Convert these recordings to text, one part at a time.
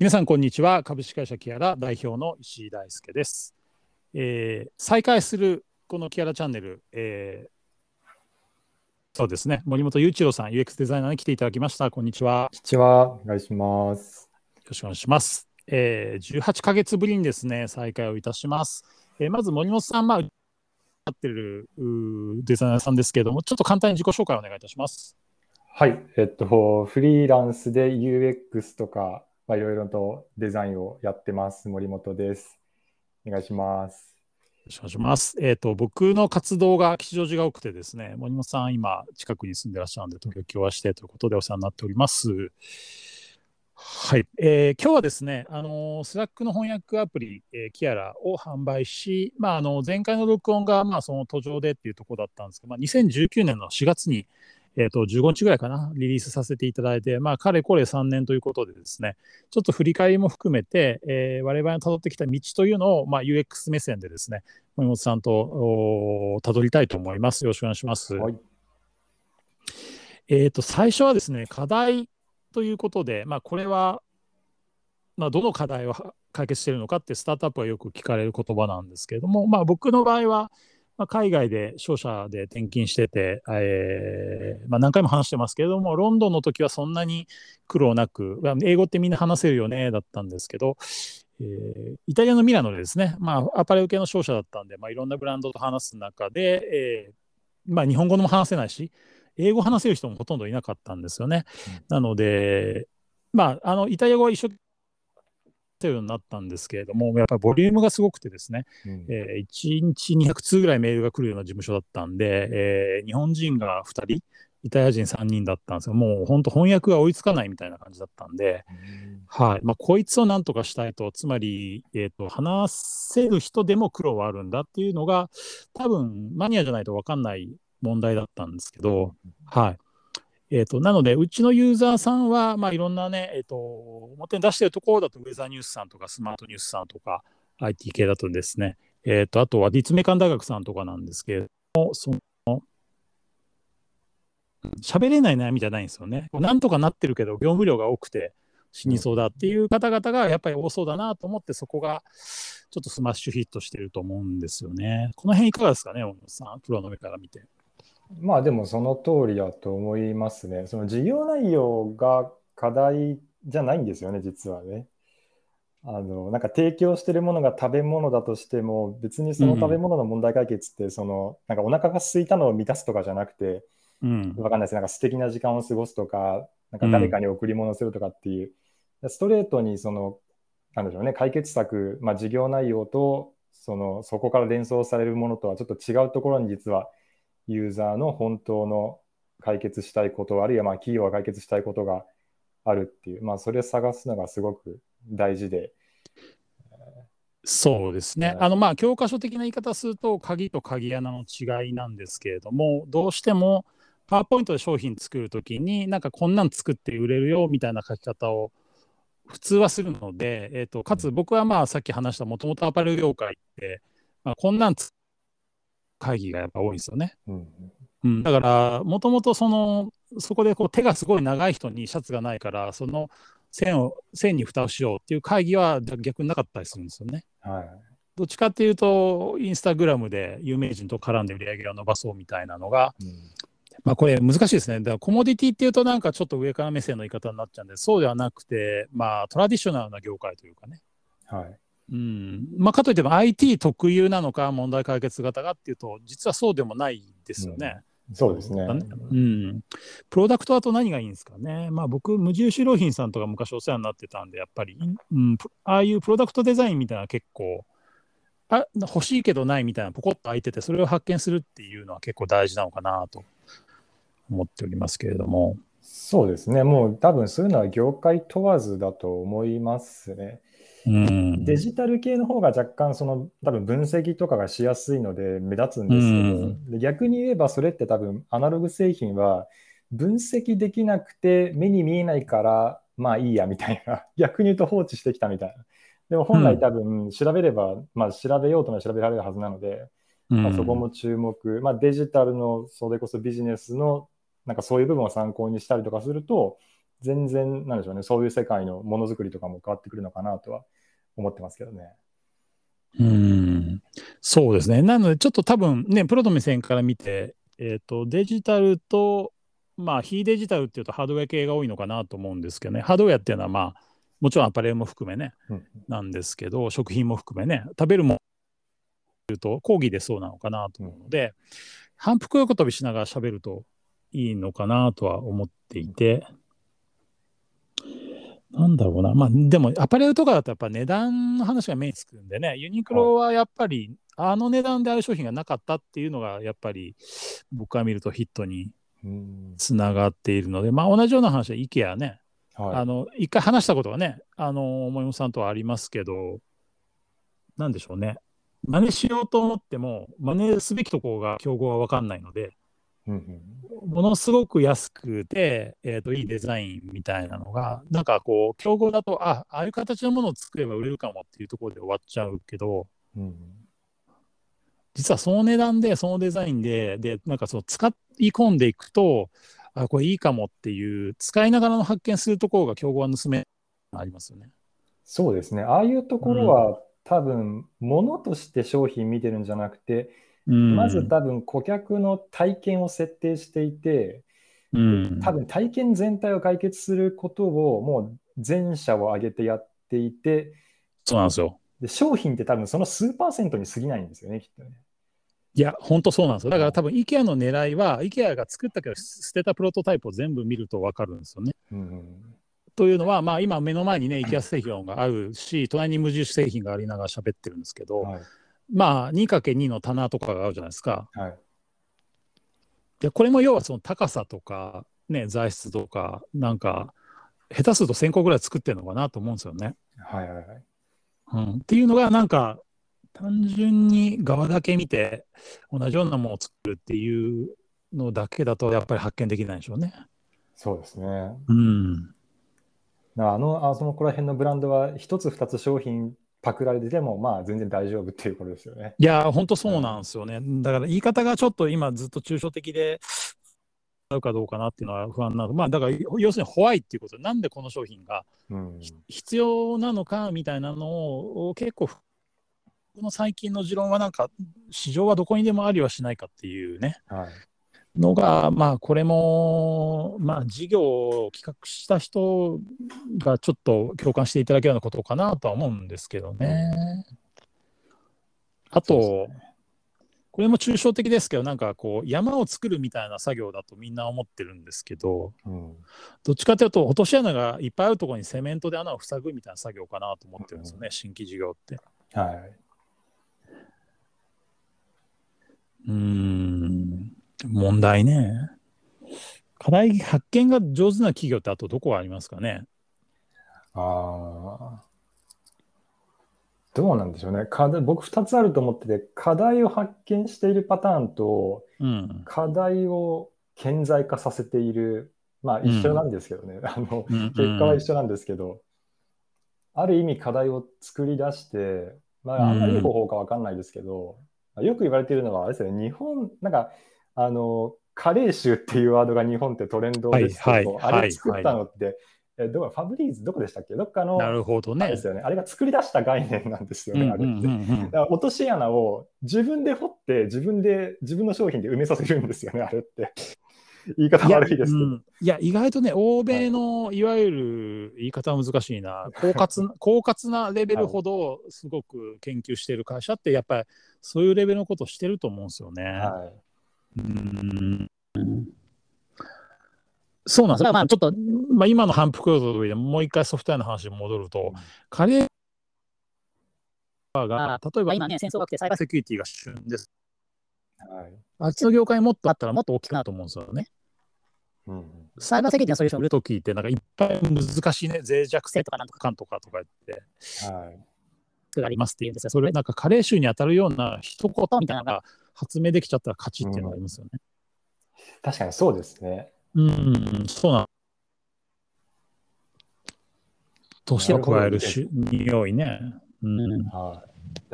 皆さんこんにちは。株式会社キアラ代表の石井大輔です、えー再開するこのキアラチャンネル、えーそうですね。森本雄一郎さん UX デザイナーに来ていただきました。こんにちは。こんにちは、お願いします。よろしくお願いします、えー18ヶ月ぶりにですね再開をいたします、えーまず森本さんまあやってるデザイナーさんですけれどもちょっと簡単に自己紹介をお願いいたします。はい、えっと、フリーランスで UX とか、まあ、いろいろとデザインをやってます、森本です。お願いします。よろしくお願いします。えっ、と、僕の活動が吉祥寺が多くてですね、森本さん、今、近くに住んでらっしゃるので、東京共和してということでお世話になっております。はい、えー今日はですね、あの Slack の翻訳アプリ、えー Kiara を販売し、まあ、あの前回の録音が、まあ、その途上でっていうところだったんですけど、まあ、2019年の4月に、えー、と15日ぐらいかな、リリースさせていただいて、まあ、かれこれ3年ということでですね、ちょっと振り返りも含めて、えー我々の辿ってきた道というのを、まあ、UX 目線でですね、森本さんと辿りたいと思います。よろしくお願いします。はい、えー、と最初はですね、課題ということで、まあ、これは、まあ、どの課題をは解決しているのかって、スタートアップはよく聞かれる言葉なんですけれども、まあ、僕の場合は、まあ、海外で商社で転勤してて、えーまあ、何回も話してますけれども、ロンドンの時はそんなに苦労なく、まあ英語ってみんな話せるよねだったんですけど、えーイタリアのミラノでですね、まあ、アパレル系の商社だったんで、まあ、いろんなブランドと話す中で、えーまあ、日本語も話せないし、英語話せる人もほとんどいなかったんですよね。なので、まあ、あのイタリア語は一緒というようになったんですけれども、やっぱりボリュームがすごくてですね、うん。えー1日200通ぐらいメールが来るような事務所だったんで、えー日本人が2人、イタリア人3人だったんですよ。もう本当翻訳が追いつかないみたいな感じだったんで、はい。まあ、こいつをなんとかしたいと、つまり、えーと、話せる人でも苦労はあるんだっていうのが、多分マニアじゃないと分かんない問題だったんですけど、はいえー、となので、うちのユーザーさんは、まあ、いろんなね、えー、と表に出してるところだと、ウェザーニュースさんとか、スマートニュースさんとか、IT 系だとですね、えー、とあとは立命館大学さんとかなんですけれども、その喋れない悩みじゃないんですよね。なんとかなってるけど、業務量が多くて死にそうだっていう方々がやっぱり多そうだなと思って、そこがちょっとスマッシュヒットしてると思うんですよね。この辺いかがですかね、大野さん、プロの目から見て。まあでもその通りだと思いますね。その事業内容が課題じゃないんですよね、実はね。あのなんか提供してるものが食べ物だとしても、別にその食べ物の問題解決って、そのなんかお腹が空いたのを満たすとかじゃなくて、うん、わかんないです。なんか素敵な時間を過ごすとか、なんか誰かに贈り物をするとかっていう、ストレートにその、なんでしょうね、解決策、まあ、事業内容と、その、そこから連想されるものとはちょっと違うところに実は、ユーザーの本当の解決したいこと、あるいはまあ企業が解決したいことがあるっていう、まあ、それを探すのがすごく大事で、そうですね。はいあのまあ教科書的な言い方すると鍵と鍵穴の違いなんですけれどもどうしてもパワーポイントで商品作るときになんかこんなん作って売れるよみたいな書き方を普通はするので、えー、とかつ僕はまあさっき話したもともとアパレル業界って、まあ、こんなんつ会議がやっぱ多いんですよね。うん、うん、だからもともとそのそこでこう手がすごい長い人にシャツがないからその線を線に蓋をしようっていう会議は逆になかったりするんですよね。はい。どっちかっていうと、インスタグラムで有名人と絡んで売り上げを伸ばそうみたいなのが、うんまあ、これ難しいですね。だからコモディティっていうと、なんかちょっと上から目線の言い方になっちゃうんで、そうではなくて、まあ、トラディショナルな業界というかね。はい。うんまあ、かといっても IT 特有なのか、問題解決型がっていうと、実はそうでもないですよね。そうですね。うん、プロダクトだと何がいいんですかね。まあ僕、無印良品さんとか昔お世話になってたんで、やっぱり、うん、プああいうプロダクトデザインみたいな結構、あ欲しいけどないみたいなポコッと空いてて、それを発見するっていうのは結構大事なのかなと思っておりますけれども。そうですね。もう多分そういうのは業界問わずだと思いますね。うん、デジタル系の方が若干その多分分析とかがしやすいので目立つんですけど、で逆に言えばそれって多分アナログ製品は分析できなくて目に見えないからまあいいやみたいな。逆に言うと放置してきたみたいな。でも本来多分調べれば、まあ調べようとも調べられるはずなので、まあ、そこも注目、まあ、デジタルのそれこそビジネスのなんかそういう部分を参考にしたりとかすると全然、なんでしょうね、そういう世界のものづくりとかも変わってくるのかなとは思ってますけどね。うん。そうですね。なので、ちょっと多分ね、プロの目線から見て、えーと、デジタルと、まあ、非デジタルっていうとハードウェア系が多いのかなと思うんですけどね、ハードウェアっていうのは、まあ、もちろんアパレルも含めね、うん、なんですけど、食品も含めね、食べるものと講義でそうなのかなと思うので、うん、反復横跳びしながら喋るといいのかなとは思っていて、なんだろうな。まあ、でも、アパレルとかだとやっぱ値段の話が目につくんでね、ユニクロはやっぱり、あの値段である商品がなかったっていうのが、やっぱり僕が見るとヒットにつながっているので、まあ、同じような話は IKEA ね、はい、あの、一回話したことはね、あの、もよさんとはありますけど、なんでしょうね。真似しようと思っても、真似すべきところが競合は分かんないので、ものすごく安くて、えーと、いいデザインみたいなのが、なんかこう、競合だと、あああいう形のものを作れば売れるかもっていうところで終わっちゃうけど、うん、実はその値段で、そのデザインで、で、なんかその使い込んでいくと、あ、これいいかもっていう、使いながらの発見するところが競合は盗めありますよね。そうですね。ああいうところは、うん、多分、ものとして商品見てるんじゃなくて、まず多分顧客の体験を設定していて、うん、多分体験全体を解決することをもう全社を挙げてやっていて、そうなんですよ。で商品って多分その数パーセントに過ぎないんですよね、きっとね。いや、本当そうなんですよ。だから多分 IKEA の狙いは、IKEA が作ったけど捨てたプロトタイプを全部見ると分かるんですよね。うん、というのは、まあ、今目の前にね、IKEA 製品があるし、隣に無印製品がありながら喋ってるんですけど、はいまあ 2×2 の棚とかがあるじゃないですか。はい、でこれも要はその高さとか、ね、材質とかなんか下手すると1000個ぐらい作ってるのかなと思うんですよね。はいはいはいうん、っていうのがなんか単純に側だけ見て同じようなものを作るっていうのだけだとやっぱり発見できないでしょうね。そうですね。うん。あの、あそのこら辺のブランドは一つ二つ商品パクられてても、まあ、全然大丈夫っていうことですよね。いや、本当そうなんですよね。だから言い方がちょっと今ずっと抽象的で、合うかどうかなっていうのは不安なの。まあ、だから要するにホワイっていうことで、なんでこの商品が必要なのかみたいなのを結構、この最近の持論はなんか、市場はどこにでもありはしないかっていうね、はい、のが、まあ、これも、まあ、事業を企画した人がちょっと共感していただけるようなことかなとは思うんですけどね。あと、これも抽象的ですけど、なんかこう、山を作るみたいな作業だとみんな思ってるんですけど、うん、どっちかというと、落とし穴がいっぱいあるところにセメントで穴を塞ぐみたいな作業かなと思ってるんですよね、うん、新規事業って。はい。うん。問題ね。課題発見が上手な企業ってあとどこありますかね？ああ。どうなんでしょうね。課題僕2つあると思ってて、課題を発見しているパターンと、うん、課題を顕在化させている、まあ一緒なんですけどね。うん、あの、結果は一緒なんですけど、ある意味課題を作り出して、まああんまりいい方法かわかんないですけど、よく言われているのは、あれですよね、日本、なんか、あの、カレー臭っていうワードが日本ってトレンドですけど、はいはい、あれ作ったのって、はいえどこファブリーズ？どこでしたっけ？どっかのなるほどね。ですよねあれが作り出した概念なんですよね、あれって。だから落とし穴を自分で掘って自分で自分の商品で埋めさせるんですよねあれって。言い方悪いですけど。いや、意外とね、欧米のいわゆる言い方は難しいな、狡猾な 狡猾なレベルほどすごく研究している会社って、やっぱりそういうレベルのことをしてると思うんですよね。はいうんそうなんです。まあ、ちょっと、まあ、今の反復用途でもう一回ソフトウェアの話に戻ると、カレーが、例えば今ね、戦争が来てサイバーセキュリティが旬です。はい、あっちの業界もっとあったらもっと大きくなると思うんですよね。うん、サイバーセキュリティのソリューションを売るときって、なんかいっぱい難しいね、脆弱性とかなんとかかんとかとか言って、はい、ありますって言うんですよ。それ、なんか加齢臭に当たるような一言みたいなのが発明できちゃったら勝ちっていうのがありますよね。うん、確かにそうですね。うん、そうなん年を加えるし匂いね。うん、は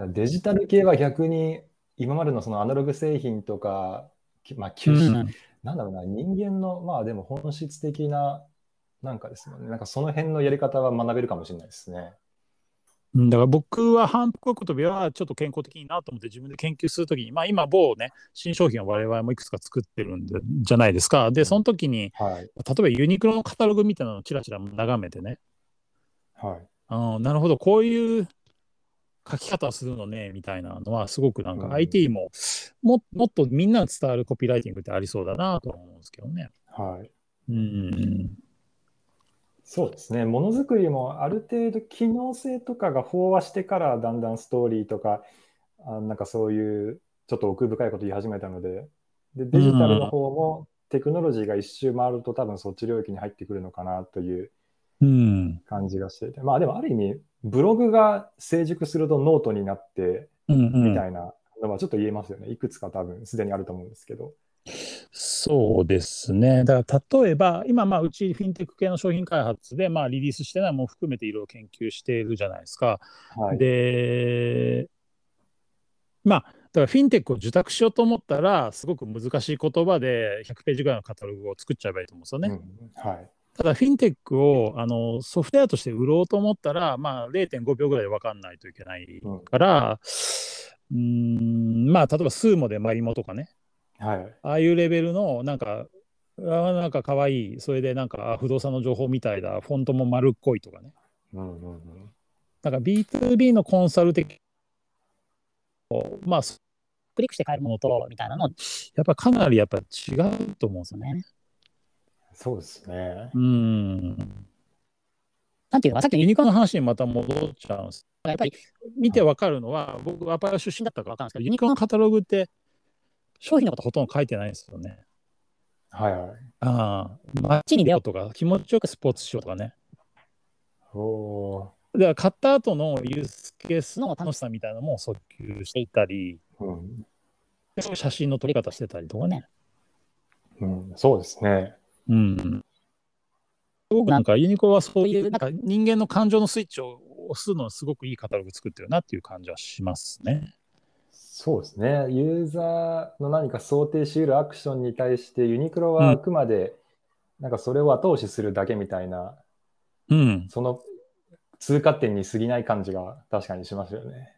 デジタル系は逆に今までのそのアナログ製品とか、まあ、吸収、うん、なんだろうな、人間の、まあでも本質的な、なんかですもんね。なんかその辺のやり方は学べるかもしれないですね。うんだから僕は反復横跳びはちょっと健康的になと思って自分で研究するときに、まあ、今某ね新商品を我々もいくつか作ってるんでじゃないですかでその時にはい。例えばユニクロのカタログみたいなのをちらちら眺めてねはい。あなるほどこういう書き方をするのねみたいなのはすごくなんかうん IT もももっとみんなに伝わるコピーライティングってありそうだなと思うんですけどね。はい。うんそうですね。ものづくりもある程度機能性とかが飽和してからだんだんストーリーとか、あなんかそういうちょっと奥深いこと言い始めたので、でデジタルの方もテクノロジーが一周回ると多分そっち領域に入ってくるのかなといううん感じがしていて、まあでもある意味、ブログが成熟するとノートになってみたいなのはちょっと言えますよね。いくつか多分すでにあると思うんですけど。そうですね。だから例えば、今、まあ、うちフィンテック系の商品開発で、まあ、リリースしてないものも含めていろいろ研究しているじゃないですか。はい。で、まあ、だからフィンテックを受託しようと思ったら、すごく難しい言葉で100ページぐらいのカタログを作っちゃえばいいと思うんですよね。うんはい。ただ、フィンテックをあのソフトウェアとして売ろうと思ったら、まあ、0.5秒ぐらいで分かんないといけないうんから、うーん、まあ、例えば、スーモでマリモとかね、はい。ああいうレベルの、なんか、あーなんか可愛い、それでなんかあ不動産の情報みたいだ、フォントも丸っこいとかね。うんうんうん。なんか B2B のコンサル的、まあ、クリックして買えるものと、みたいなの、やっぱかなりやっぱ違うと思うんですよね。そうですね。うん。なんていうのか、さっきのユニコーンの話にまた戻っちゃうんです。やっぱり見てわかるのは、僕、アパレル出身だったからわかるんですけど、ユニコーンのカタログって、商品のことほとんど書いてないんですよね。はいはい。ああ、街に出ようとか、気持ちよくスポーツしようとかね。おだから買った後のユースケースの楽しさみたいなのも訴求していたり、ーうん写真の撮り方してたりとかね。うん、そうですね。うん。すごくなんかユニコはそういうなんか人間の感情のスイッチを押すのはすごくいいカタログ作ってるなっていう感じはしますね。そうですね。ユーザーの何か想定し得るアクションに対して、ユニクロはあくまで、なんかそれを後押しするだけみたいな、うん。その通過点に過ぎない感じが確かにしますよね。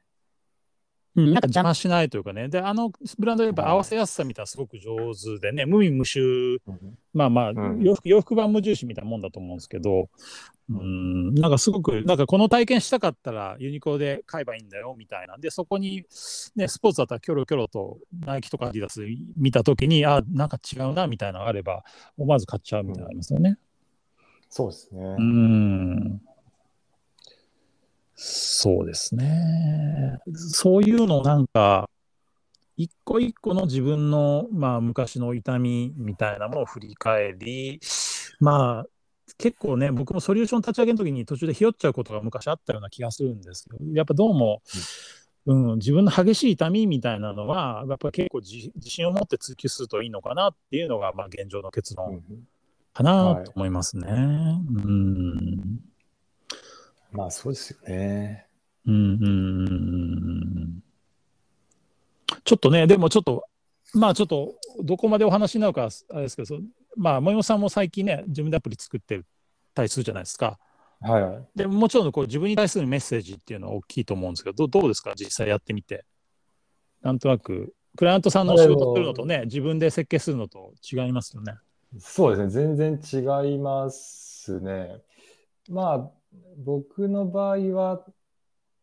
なんか邪魔しないというかね。で、あのブランドやっぱ合わせやすさみたいなすごく上手でね、無味無臭、まあまあ、うん洋服洋服版無印みたいなもんだと思うんですけど、うん、なんかすごく、なんかこの体験したかったらユニコーで買えばいいんだよみたいな。で、そこに、ね、スポーツだったらキョロキョロとナイキとかアディダス見たときに、あ、なんか違うなみたいなのがあれば、思わず買っちゃうみたいなのありますよね。そうですね。うん。そうですね。そういうのなんか、一個一個の自分の、まあ、昔の痛みみたいなものを振り返り、まあ、結構ね、僕もソリューション立ち上げの時に途中でひよっちゃうことが昔あったような気がするんですけど、やっぱどうも、うん、自分の激しい痛みみたいなのは、やっぱ結構自自信を持って追求するといいのかなっていうのが、まあ、現状の結論うんかなと思いますね。うんまあそうですよね。うんうんうんうんちょっとね、でもちょっと、まあちょっと、どこまでお話になるか、あれですけど、そまあ、もよさんも最近ね、自分でアプリ作ってたりするじゃないですか。はいはい。でもちろんこう自分に対するメッセージっていうのは大きいと思うんですけど、どどうですか、実際やってみて。なんとなく、クライアントさんの仕事するのとね、自分で設計するのと違いますよね。そうですね。全然違いますね。まあ、僕の場合は、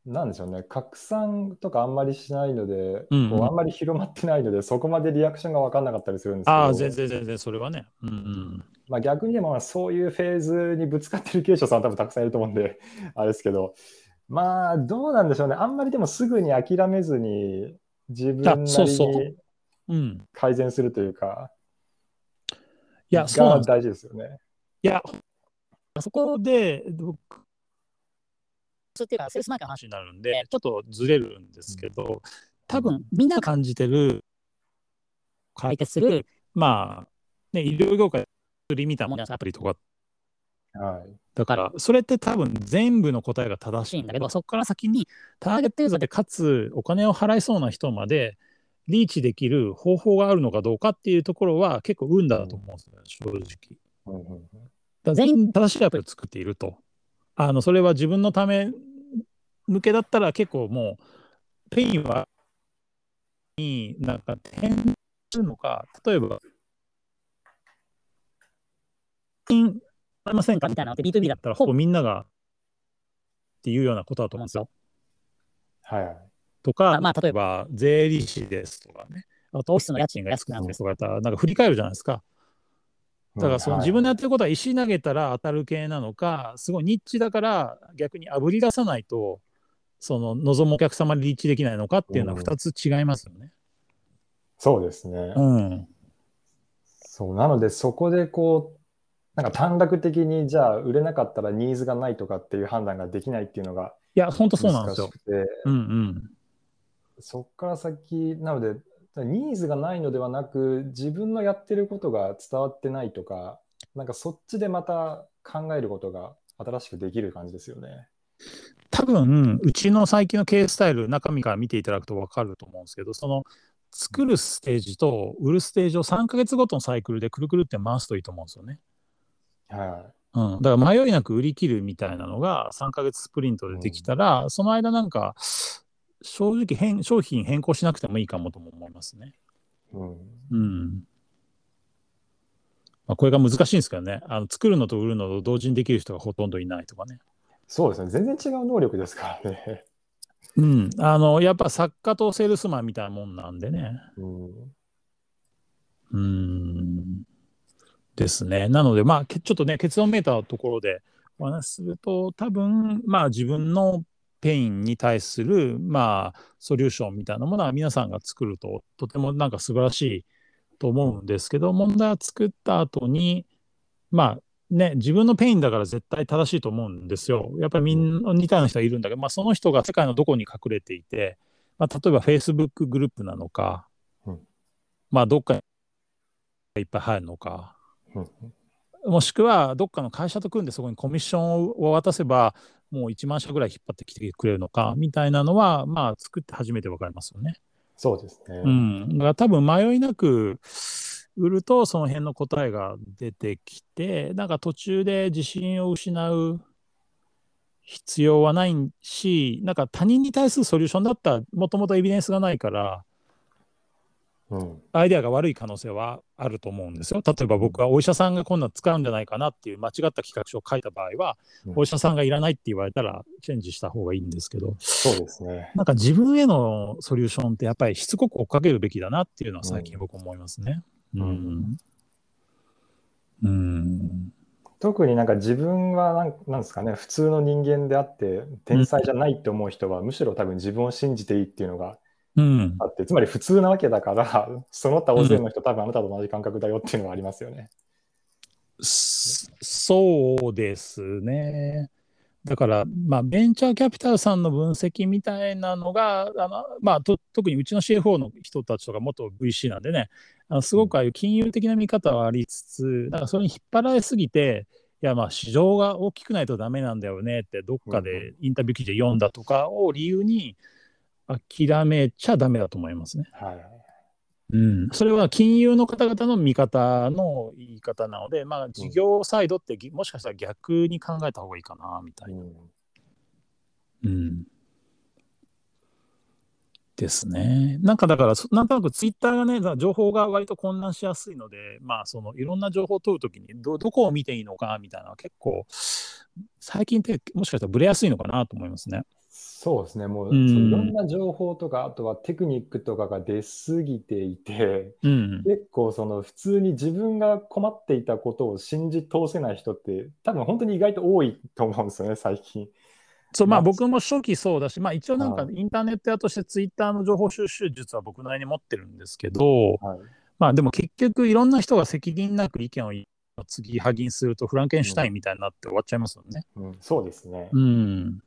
なんでしょうね。拡散とかあんまりしないので、うんうんこうあんまり広まってないので、そこまでリアクションが分かんなかったりするんですけど、ああ、全然全然、それはね。うんうん。まあ、逆にでもまあそういうフェーズにぶつかってる経営者さん多分たくさんいると思うんで、あれですけど、まあ、どうなんでしょうね。あんまりでもすぐに諦めずに、自分なりあそうそにん。改善するというか、いや、そうなんですが大事ですよね。いや、そこで、僕、っていうか、セールスマーケの話になるんで、ちょっとずれるんですけど、多分みんなが感じてる、解決する、まあ、ね、医療業界リミターもんじゃないですかアプリとか。はい。だから、それって多分全部の答えが正しいんだけど、そこから先にターゲットユーザーでかつお金を払いそうな人までリーチできる方法があるのかどうかっていうところは結構運だと思うんですよね、正直。うんうんうんだ全員正しいアプリを作っていると。あのそれは自分のため向けだったら結構もうペインはになんか転するのか例えば金ありませんか？みたいなのって B2B だったらほぼみんながっていうようなことだと思うんですよ。はいはい。とか、まあ、例えば税理士ですとかね、あとオフィスの家賃が安くなるですとかやったら、なんか振り返るじゃないですか。だからその自分のやってることは石投げたら当たる系なのか、すごいニッチだから逆にあぶり出さないと、その望むお客様にリーチできないのかっていうのは2つ違いますよね。そうですね。うん。そう、なのでそこでこう、なんか短絡的にじゃあ売れなかったらニーズがないとかっていう判断ができないっていうのがいや、本当そうなんですよ難し。くて、うんうん。そこから先、なので、ニーズがないのではなく、自分のやってることが伝わってないとか、なんかそっちでまた考えることが新しくできる感じですよね。多分うちの最近の経営スタイル中身から見ていただくと分かると思うんですけどその作るステージと売るステージを3ヶ月ごとのサイクルでくるくるって回すといいと思うんですよね。はうん、だから迷いなく売り切るみたいなのが3ヶ月スプリントでできたら、その間なんか正直変商品変更しなくてもいいかもとも思いますね。い。うん。うん。まあ、これが難しいんですけどねあの作るのと売るのと同時にできる人がほとんどいないとかね。そうですね。全然違う能力ですからね。うん、あのやっぱ作家とセールスマンみたいなもんなんでね。うん。うーんですね。なので、まあ、けちょっとね、結論めいたところでお話しすると、多分まあ、自分の pain に対する、まあ、ソリューションみたいなものは皆さんが作ると、とてもなんか素晴らしいと思うんですけど、問題は作った後に、まあ、ね、自分の pain だから絶対正しいと思うんですよ。やっぱりみんな似たような人がいるんだけど、まあ、その人が世界のどこに隠れていて、まあ、例えば Facebook グループなのか、うんまあ、どっかにいっぱい入るのか、うんもしくはどっかの会社と組んでそこにコミッションを渡せばもう1万社ぐらい引っ張ってきてくれるのかみたいなのはまあ作って初めて分かりますよね。そうですね。うん、だから多分迷いなく売るとその辺の答えが出てきてなんか途中で自信を失う必要はないしなんか他人に対するソリューションだったらもともとエビデンスがないからうん。アイデアが悪い可能性はあると思うんですよ。例えば僕はお医者さんがこんなの使うんじゃないかなっていう間違った企画書を書いた場合は、うんお医者さんがいらないって言われたらチェンジした方がいいんですけど、そうですね。なんか自分へのソリューションってやっぱりしつこく追っかけるべきだなっていうのは最近僕思いますね。うんん。うん。特になんか自分はなんなんですかね、普通の人間であって、天才じゃないって思う人は、むしろ多分自分を信じていいっていうのがうん。あって、つまり普通なわけだから、その他大勢の人、多分あなたと同じ感覚だよっていうのはありますよね。そそうですね。だから、まあ、ベンチャーキャピタルさんの分析みたいなのが、あのまあ、と特にうちの CFO の人たちとか元 VC なんでね、あのすごくああいう金融的な見方はありつつ、なんかそれに引っ張られすぎて、いや、まあ、市場が大きくないとダメなんだよねって、どっかでインタビュー記事で読んだとかを理由に諦めちゃダメだと思いますね。はい。うん、それは金融の方々の見方の言い方なので、まあ、事業サイドってぎもしかしたら逆に考えた方がいいかなみたいな。うんうん、ですね。なんかだから、そなんとなくツイッターがね、情報が割と混乱しやすいので、まあ、そのいろんな情報を取るときにど、どこを見ていいのかみたいな結構、最近ってもしかしたらブレやすいのかなと思いますね。そうですね、もう、ういろんな情報とか、あとはテクニックとかが出すぎていて、うん、結構その普通に自分が困っていたことを信じ通せない人って、多分本当に意外と多いと思うんですよね、最近。そうまあまあ僕も初期そうだし、まあ一応なんかはいインターネット屋としてツイッターの情報収集術は僕なりに持ってるんですけど、はい。まあでも結局いろんな人が責任なく意見を継ぎはぎにするとフランケンシュタインみたいになって終わっちゃいますよね。うん、そうですね。うん。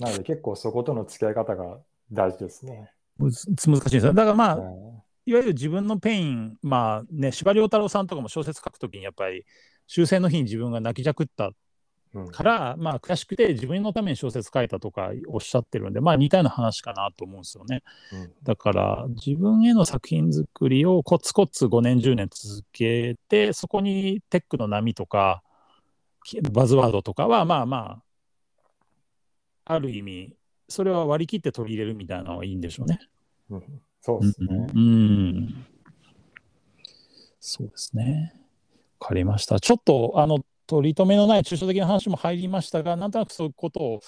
なので結構そことの付き合い方が大事ですね。難しいですよ。だからまあ、うんいわゆる自分の pain、まあね、司馬遼太郎さんとかも小説書くときにやっぱり終戦の日に自分が泣きじゃくったうんから、まあ悔しくて自分のために小説書いたとかおっしゃってるんで、まあ似たような話かなと思うんですよね。うんだから自分への作品作りをコツコツ5年10年続けてそこにテックの波とかバズワードとかは、まあまあ、ある意味、それは割り切って取り入れるみたいなのはいいんでしょうね。うん、そうですね。うん、うんそうですね。わかりました。ちょっと、あの、取り留めのない抽象的な話も入りましたが、なんとなくそういうことをお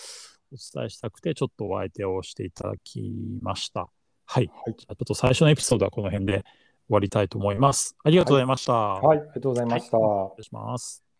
伝えしたくて、ちょっとお相手をしていただきました。はい。はい、じゃあちょっと最初のエピソードはこの辺で終わりたいと思います。ありがとうございました。はい、はい、ありがとうございました。はい、失礼します。